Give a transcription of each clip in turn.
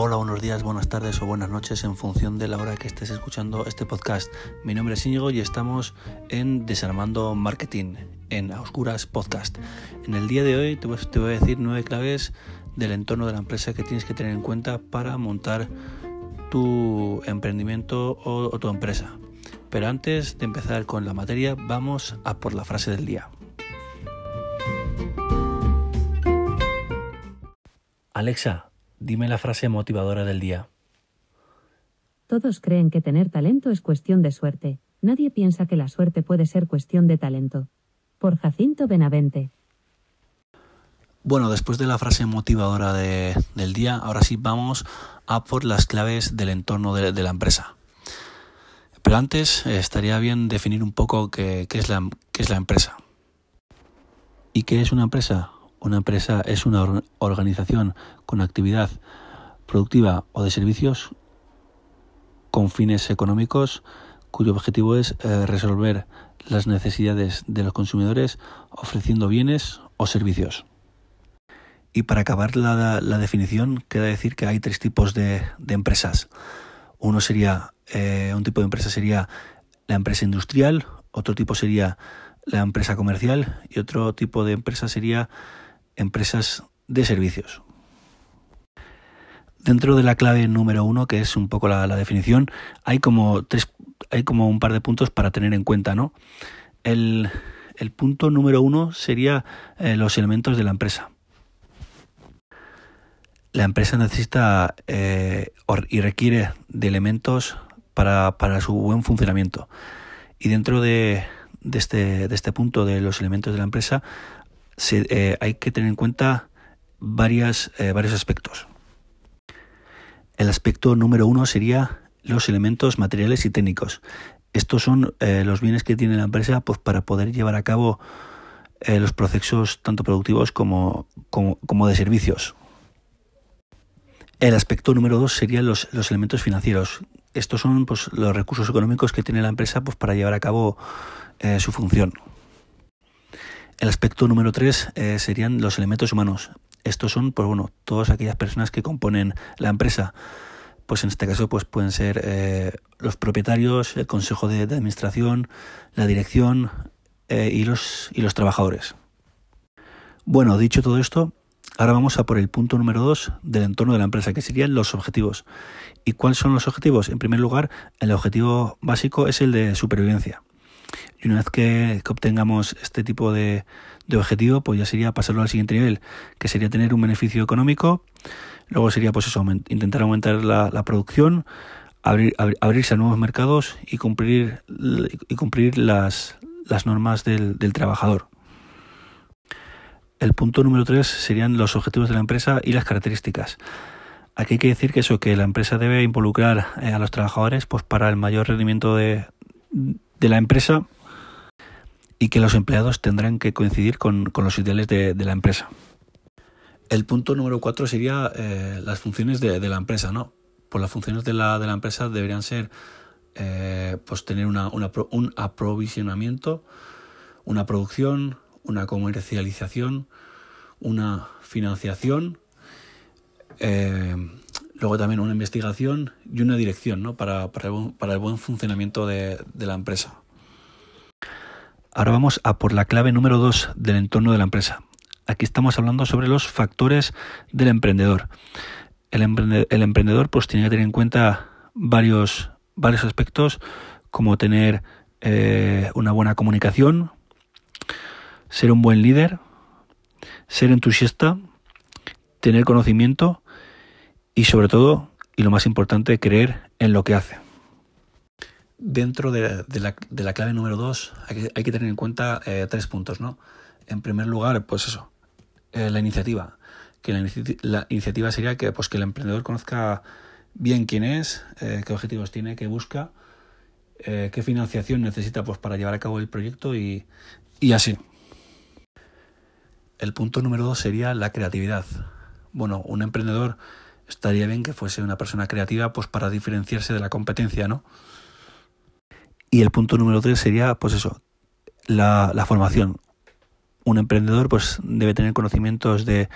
Hola, buenos días, buenas tardes o buenas noches en función de la hora que estés escuchando este podcast. Mi nombre es Íñigo y estamos en Desarmando Marketing, en Oscuras Podcast. En el día de hoy te voy, a decir nueve claves del entorno de la empresa que tienes que tener en cuenta para montar tu emprendimiento o, o tu empresa. Pero antes de empezar con la materia, vamos a por la frase del día. Alexa, dime la frase motivadora del día. Todos creen que tener talento es cuestión de suerte. Nadie piensa que la suerte puede ser cuestión de talento. Por Jacinto Benavente. Bueno, después de la frase motivadora del día, ahora sí vamos a por las claves del entorno de, la empresa. Pero antes eh, estaría bien definir un poco qué, es la, qué es la empresa. ¿Y qué es una empresa? Una empresa es una organización con actividad productiva o de servicios con fines económicos cuyo objetivo es eh, resolver las necesidades de los consumidores ofreciendo bienes o servicios. Y para acabar la, definición, queda decir que hay tres tipos de, empresas. Uno sería, eh, un tipo de empresa sería la empresa industrial, otro tipo sería la empresa comercial y otro tipo de empresa sería empresas de servicios. Dentro de la clave número uno, que es un poco la, definición, hay como tres, hay como un par de puntos para tener en cuenta, ¿no? El, punto número uno sería eh, los elementos de la empresa. La empresa necesita eh, y requiere de elementos para, su buen funcionamiento. Y dentro de, este, de este punto de los elementos de la empresa eh, hay que tener en cuenta varias, eh, varios aspectos. El aspecto número uno sería los elementos materiales y técnicos. Estos son eh, los bienes que tiene la empresa pues, para poder llevar a cabo los procesos tanto productivos como, como, de servicios. El aspecto número dos serían los, los elementos financieros. Estos son pues, los recursos económicos que tiene la empresa pues, para llevar a cabo su función. El aspecto número tres eh, serían los elementos humanos. Estos son, pues bueno, todas aquellas personas que componen la empresa. Pues en este caso, pues pueden ser eh, los propietarios, el consejo de, administración, la dirección eh, y, los, y los trabajadores. Bueno, dicho todo esto, ahora vamos a por el punto número dos del entorno de la empresa, que serían los objetivos. ¿Y cuáles son los objetivos? En primer lugar, el objetivo básico es el de supervivencia. Y una vez que, obtengamos este tipo de, objetivo, pues ya sería pasarlo al siguiente nivel, que sería tener un beneficio económico. Luego sería, pues eso, intentar aumentar la, producción, abrir, abrirse a nuevos mercados y cumplir, y cumplir las, las normas del, trabajador. El punto número tres serían los objetivos de la empresa y las características. Aquí hay que decir que eso, que la empresa debe involucrar eh, a los trabajadores pues para el mayor rendimiento de, de la empresa y que los empleados tendrán que coincidir con, los ideales de, la empresa. El punto número cuatro sería eh, las funciones de, la empresa, ¿no? Pues las funciones de la, de la empresa deberían ser eh, pues tener una, un aprovisionamiento, una producción, una comercialización, una financiación, eh, luego también una investigación y una dirección ¿no? para, para, el, buen funcionamiento de, la empresa. Ahora vamos a por la clave número 2 del entorno de la empresa. Aquí estamos hablando sobre los factores del emprendedor. El, emprendedor pues tiene que tener en cuenta varios, varios aspectos como tener eh, una buena comunicación, ser un buen líder, ser entusiasta, tener conocimiento y sobre todo, y lo más importante, creer en lo que hace. Dentro de, la, clave número dos hay que, tener en cuenta eh, tres puntos, ¿no? En primer lugar, pues eso, eh, la iniciativa. Que la, iniciativa sería que, pues, que el emprendedor conozca bien quién es, eh, qué objetivos tiene, qué busca, qué financiación necesita pues, para llevar a cabo el proyecto y, y así. El punto número dos sería la creatividad. Bueno, un emprendedor estaría bien que fuese una persona creativa pues para diferenciarse de la competencia, ¿no? Y el punto número tres sería, pues eso, la, formación. Un emprendedor pues debe tener conocimientos de,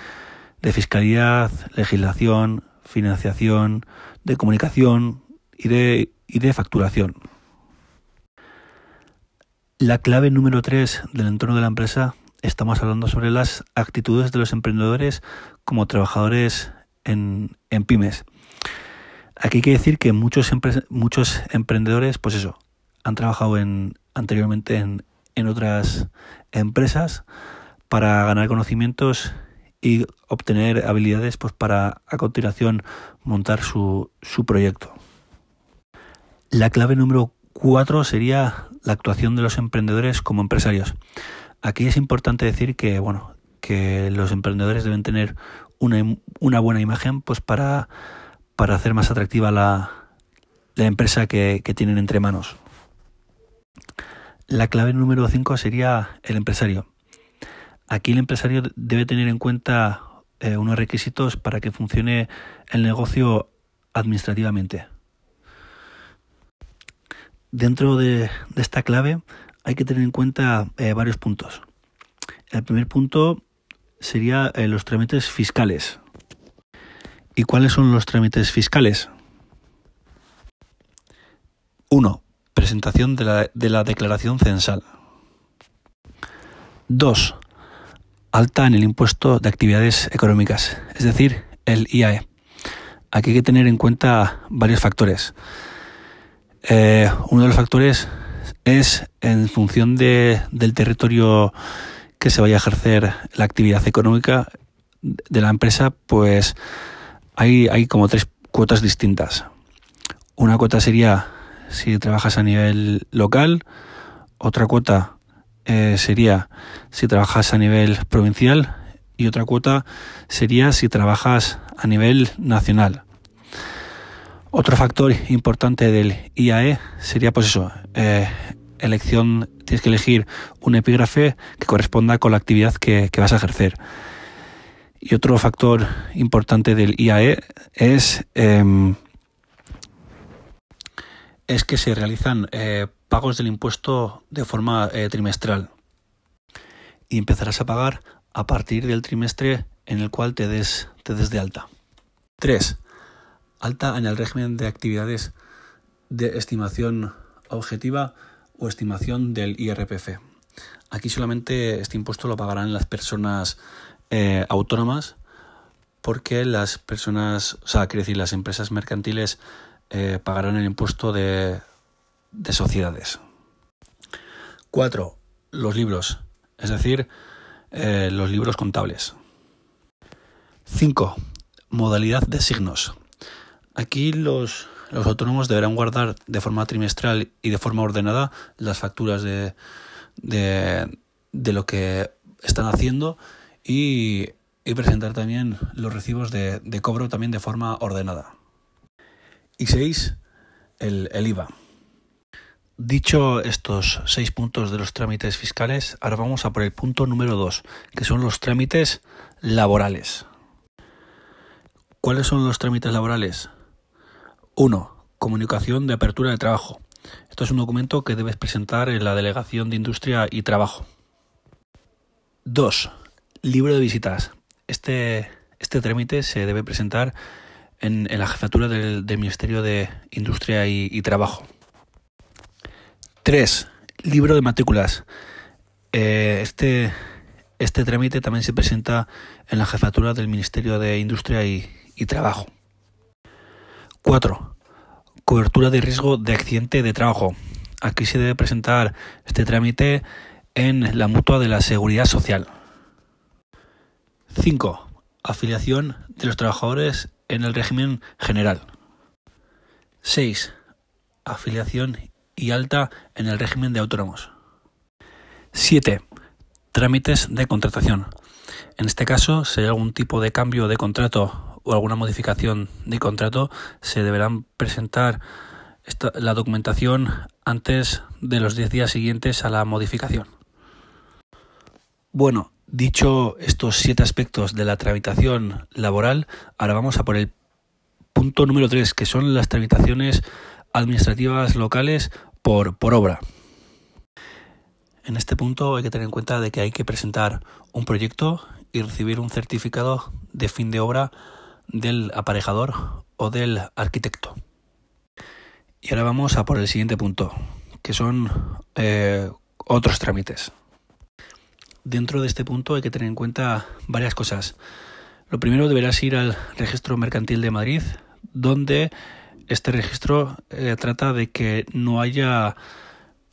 fiscalidad, legislación, financiación, de comunicación y de, y de facturación. La clave número 3 del entorno de la empresa, estamos hablando sobre las actitudes de los emprendedores como trabajadores en, en pymes. Aquí hay que decir que muchos, muchos emprendedores, pues eso, han trabajado en, anteriormente en, en otras empresas para ganar conocimientos y obtener habilidades pues para a continuación montar su, su proyecto. La clave número cuatro sería la actuación de los emprendedores como empresarios. Aquí es importante decir que bueno que los emprendedores deben tener una, una buena imagen pues para para hacer más atractiva la, la empresa que, tienen entre manos. La clave número 5 sería el empresario. Aquí el empresario debe tener en cuenta eh, unos requisitos para que funcione el negocio administrativamente. Dentro de, esta clave hay que tener en cuenta eh, varios puntos. El primer punto sería eh, los trámites fiscales. ¿Y cuáles son los trámites fiscales? 1. Presentación de la, de la declaración censal. 2. Alta en el impuesto de actividades económicas, es decir, el IAE. Aquí hay que tener en cuenta varios factores. Eh, uno de los factores es en función de, del territorio que se vaya a ejercer la actividad económica de la empresa, pues hay, hay como tres cuotas distintas. Una cuota sería si trabajas a nivel local, otra cuota eh, sería si trabajas a nivel provincial y otra cuota sería si trabajas a nivel nacional. Otro factor importante del IAE sería pues eso, eh, elección, tienes que elegir un epígrafe que corresponda con la actividad que vas a ejercer. Y otro factor importante del IAE es, em, es que se realizan eh, pagos del impuesto de forma eh, trimestral. Y empezarás a pagar a partir del trimestre en el cual te des, te des de alta. 3. Alta en el régimen de actividades de estimación objetiva o estimación del IRPF. Aquí solamente este impuesto lo pagarán las personas eh, autónomas porque las personas, o sea, decir, las empresas mercantiles eh, pagarán el impuesto de, de sociedades. Cuatro, los libros, es decir, eh, los libros contables. 5. Modalidad de signos. Aquí los, los, autónomos deberán guardar de forma trimestral y de forma ordenada las facturas de, de, de lo que están haciendo y, presentar también los recibos de, cobro también de forma ordenada. Y seis, el, el IVA. Dicho estos seis puntos de los trámites fiscales, ahora vamos a por el punto número dos, que son los trámites laborales. ¿Cuáles son los trámites laborales? Uno, Comunicación de apertura de trabajo. Esto es un documento que debes presentar en la Delegación de Industria y Trabajo. 2. Libro de visitas. Este, este trámite se debe presentar en, la jefatura del, Ministerio de Industria y, Trabajo. 3. Libro de matrículas. Eh, este, este trámite también se presenta en la jefatura del Ministerio de Industria y, y Trabajo. 4. Cobertura de riesgo de accidente de trabajo. Aquí se debe presentar este trámite en la mutua de la seguridad social. 5. Afiliación de los trabajadores en el régimen general. 6. Afiliación y alta en el régimen de autónomos. 7. Trámites de contratación. En este caso, si hay algún tipo de cambio de contrato o alguna modificación de contrato, se deberán presentar la documentación antes de los 10 días siguientes a la modificación. Bueno, Dicho estos siete aspectos de la tramitación laboral, ahora vamos a por el punto número tres, que son las tramitaciones administrativas locales por, por obra. En este punto hay que tener en cuenta de que hay que presentar un proyecto y recibir un certificado de fin de obra del aparejador o del arquitecto. Y ahora vamos a por el siguiente punto, que son eh, otros trámites. Dentro de este punto hay que tener en cuenta varias cosas. Lo primero deberás ir al registro mercantil de Madrid, donde este registro eh, trata de que no haya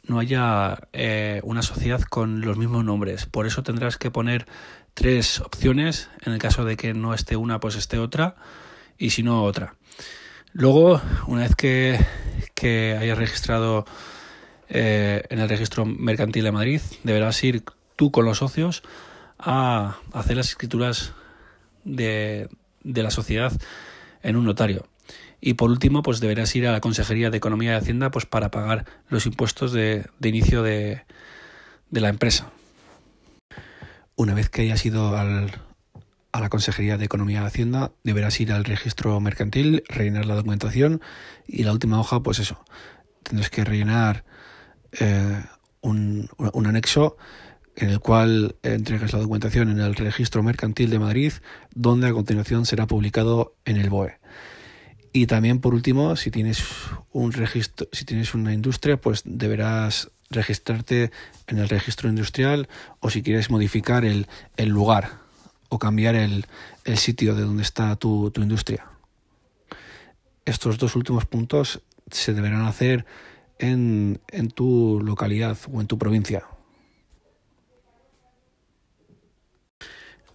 no haya eh, una sociedad con los mismos nombres. Por eso tendrás que poner tres opciones. En el caso de que no esté una, pues esté otra. Y si no, otra. Luego, una vez que, que hayas registrado eh, en el registro mercantil de Madrid, deberás ir tú con los socios a hacer las escrituras de, de la sociedad en un notario. Y por último, pues deberás ir a la Consejería de Economía y Hacienda pues para pagar los impuestos de, inicio de, de, la empresa. Una vez que hayas ido al, a la Consejería de Economía y Hacienda, deberás ir al registro mercantil, rellenar la documentación y la última hoja, pues eso, tendrás que rellenar eh, un, un anexo en el cual entregas la documentación en el registro mercantil de Madrid, donde a continuación será publicado en el BOE. Y también por último, si tienes un registro, si tienes una industria, pues deberás registrarte en el registro industrial o si quieres modificar el, el lugar o cambiar el, el, sitio de donde está tu, tu industria. Estos dos últimos puntos se deberán hacer en, en tu localidad o en tu provincia.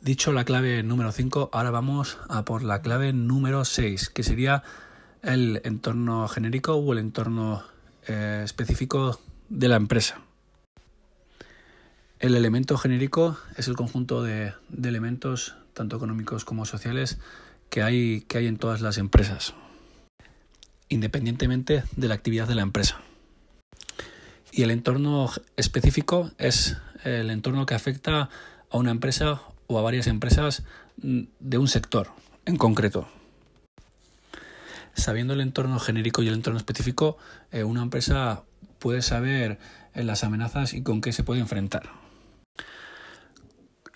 Dicho la clave número 5, ahora vamos a por la clave número 6, que sería el entorno genérico o el entorno eh, específico de la empresa. El elemento genérico es el conjunto de, de, elementos, tanto económicos como sociales, que hay, que hay en todas las empresas, independientemente de la actividad de la empresa. Y el entorno específico es el entorno que afecta a una empresa o a varias empresas mm, de un sector en concreto. Sabiendo el entorno genérico y el entorno específico, eh, una empresa puede saber eh, las amenazas y con qué se puede enfrentar.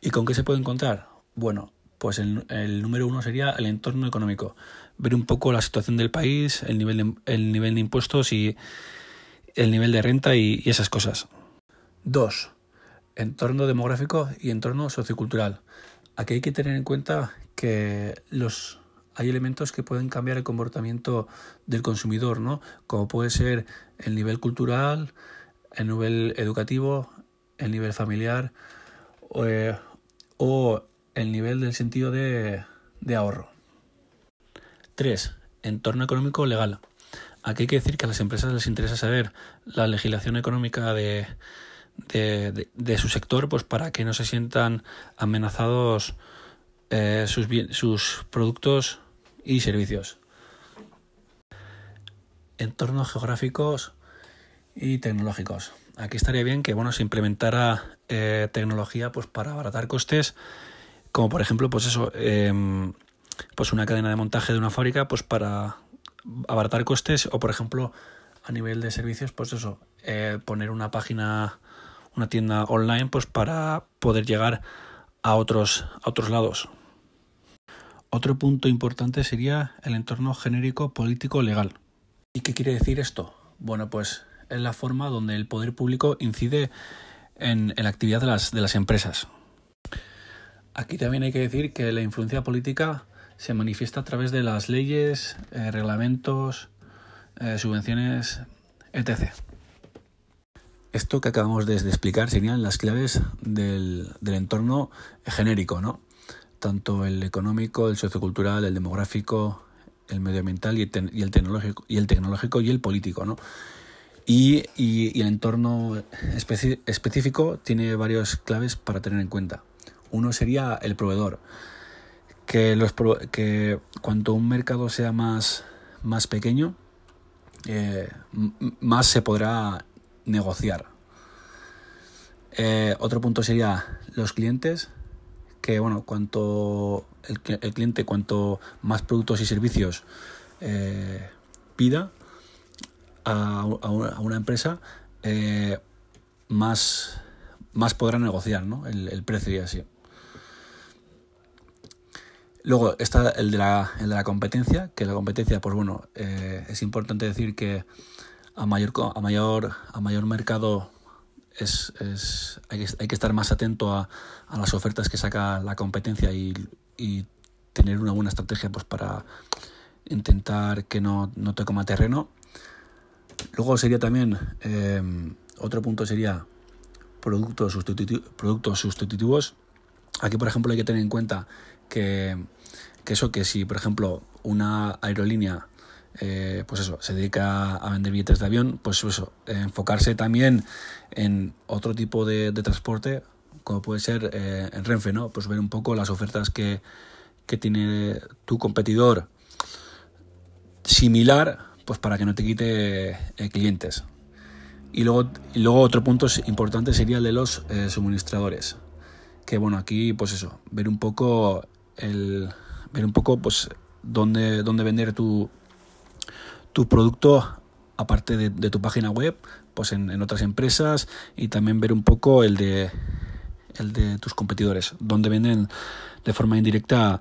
¿Y con qué se puede encontrar? Bueno, pues el, número uno sería el entorno económico. Ver un poco la situación del país, el nivel de, el nivel de impuestos y el nivel de renta y esas cosas. Dos, entorno demográfico y entorno sociocultural. Aquí hay que tener en cuenta que los hay elementos que pueden cambiar el comportamiento del consumidor, ¿no? Como puede ser el nivel cultural, el nivel educativo, el nivel familiar o, eh, o el nivel del sentido de, de ahorro. 3. Entorno económico legal. Aquí hay que decir que a las empresas les interesa saber la legislación económica de, de, de, su sector pues para que no se sientan amenazados eh, sus, sus productos y servicios. Entornos geográficos y tecnológicos. Aquí estaría bien que bueno se implementara eh, tecnología pues para abaratar costes, como por ejemplo pues eso eh, pues una cadena de montaje de una fábrica pues para abaratar costes o por ejemplo a nivel de servicios pues eso eh, poner una página una tienda online pues para poder llegar a otros, a otros lados. Otro punto importante sería el entorno genérico político legal. ¿Y qué quiere decir esto? Bueno, pues es la forma donde el poder público incide en, la actividad de las, de las empresas. Aquí también hay que decir que la influencia política se manifiesta a través de las leyes, eh, reglamentos, eh, subvenciones, etc. Esto que acabamos de, explicar serían las claves del, del, entorno genérico, ¿no? Tanto el económico, el sociocultural, el demográfico, el medioambiental y el, tecnológico y el tecnológico y el político, ¿no? Y, y, el entorno específico tiene varias claves para tener en cuenta. Uno sería el proveedor, que, los, que cuanto un mercado sea más, más pequeño, eh, más se podrá negociar. Eh, otro punto sería los clientes, que bueno, cuanto el, cliente, cuanto más productos y servicios eh, pida a, a, una, empresa, eh, más, más podrá negociar ¿no? el, precio y así. Luego está el de la, el de la competencia, que la competencia, pues bueno, es importante decir que a mayor, a mayor, a mayor mercado es, es hay, que, hay, que, estar más atento a, a, las ofertas que saca la competencia y, y, tener una buena estrategia pues para intentar que no, no te coma terreno. Luego sería también, eh, otro punto sería productos, productos sustitutivos. Aquí, por ejemplo, hay que tener en cuenta que, que eso, que si, por ejemplo, una aerolínea eh, pues eso, se dedica a vender billetes de avión, pues eso, enfocarse también en otro tipo de, transporte, como puede ser eh, en Renfe, ¿no? Pues ver un poco las ofertas que, que tiene tu competidor similar, pues para que no te quite eh, clientes. Y luego, y luego otro punto importante sería el de los eh, suministradores. Que bueno, aquí pues eso, ver un poco el ver un poco pues dónde, dónde vender tu, tu producto aparte de, tu página web, pues en, otras empresas y también ver un poco el de el de tus competidores, dónde venden de forma indirecta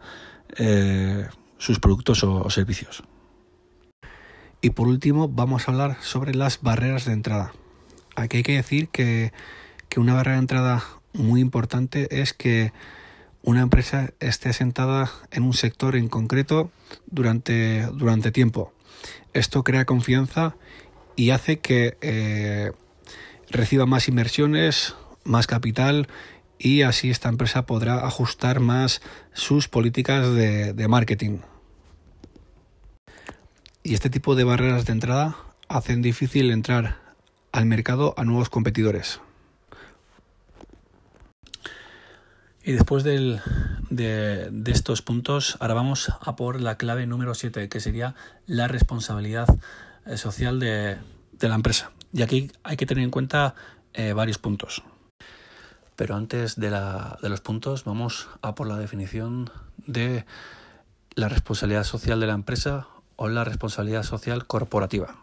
eh, sus productos o, o servicios. Y por último vamos a hablar sobre las barreras de entrada. Aquí hay que decir que, que una barrera de entrada muy importante es que una empresa esté asentada en un sector en concreto durante, durante tiempo. Esto crea confianza y hace que eh, reciba más inversiones, más capital y así esta empresa podrá ajustar más sus políticas de, de marketing. Y este tipo de barreras de entrada hacen difícil entrar al mercado a nuevos competidores. Y después del, de, estos puntos, ahora vamos a por la clave número 7, que sería la responsabilidad eh, social de, de, la empresa. Y aquí hay que tener en cuenta eh, varios puntos. Pero antes de, la, de los puntos, vamos a por la definición de la responsabilidad social de la empresa o la responsabilidad social corporativa,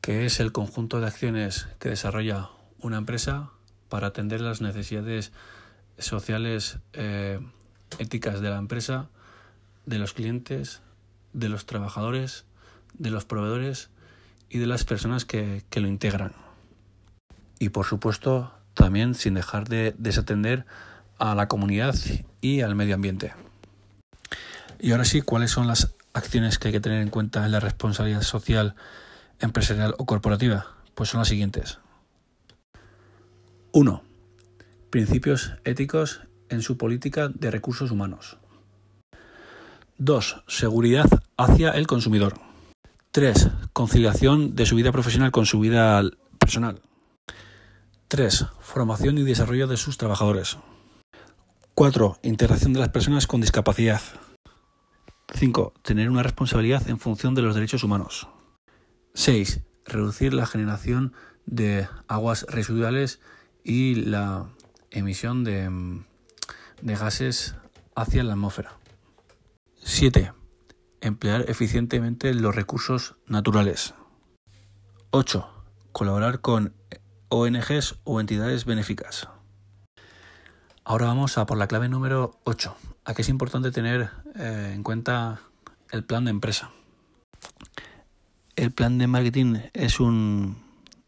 que es el conjunto de acciones que desarrolla una empresa para atender las necesidades sociales eh, éticas de la empresa, de los clientes, de los trabajadores, de los proveedores y de las personas que, que lo integran. Y por supuesto, también sin dejar de desatender a la comunidad y al medio ambiente. Y ahora sí, ¿cuáles son las acciones que hay que tener en cuenta en la responsabilidad social, empresarial o corporativa? Pues son las siguientes. 1. Principios éticos en su política de recursos humanos. 2. Seguridad hacia el consumidor. 3. Conciliación de su vida profesional con su vida personal. 3. Formación y desarrollo de sus trabajadores. 4. Integración de las personas con discapacidad. 5. Tener una responsabilidad en función de los derechos humanos. 6. Reducir la generación de aguas residuales y la emisión de, de gases hacia la atmósfera. 7. Emplear eficientemente los recursos naturales. 8. Colaborar con ONGs o entidades benéficas. Ahora vamos a por la clave número 8. Aquí es importante tener eh, en cuenta el plan de empresa. El plan de marketing es un,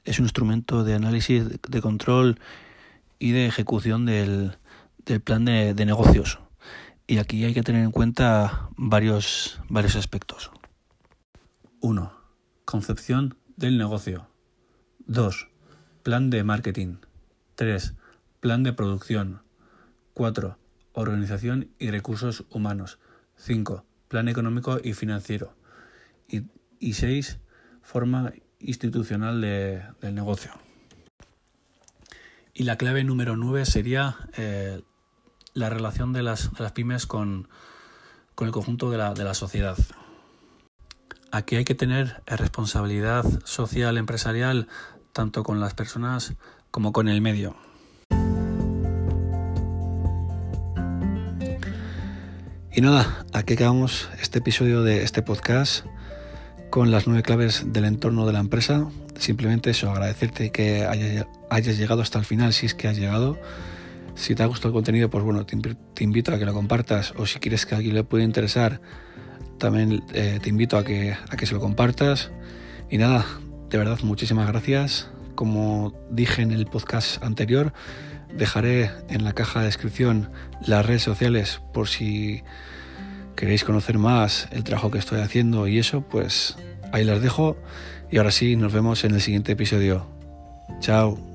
es un instrumento de análisis, de control y de ejecución del, del plan de, de, negocios. Y aquí hay que tener en cuenta varios, varios aspectos. 1. Concepción del negocio. 2. Plan de marketing. 3. Plan de producción. 4. Organización y recursos humanos. 5. Plan económico y financiero. Y 6. Forma institucional de, del negocio. Y la clave número 9 sería eh, la relación de las, de las pymes con, con, el conjunto de la, de la sociedad. Aquí hay que tener responsabilidad social, empresarial, tanto con las personas como con el medio. Y nada, aquí acabamos este episodio de este podcast con las nueve claves del entorno de la empresa. Simplemente eso, agradecerte que hayas llegado hasta el final si es que has llegado. Si te ha gustado el contenido, pues bueno, te, invito a que lo compartas o si quieres que a alguien le pueda interesar, también eh, te invito a que, a que se lo compartas. Y nada, de verdad, muchísimas gracias. Como dije en el podcast anterior, dejaré en la caja de descripción las redes sociales por si queréis conocer más el trabajo que estoy haciendo y eso, pues ahí las dejo. Y ahora sí, nos vemos en el siguiente episodio. Chao.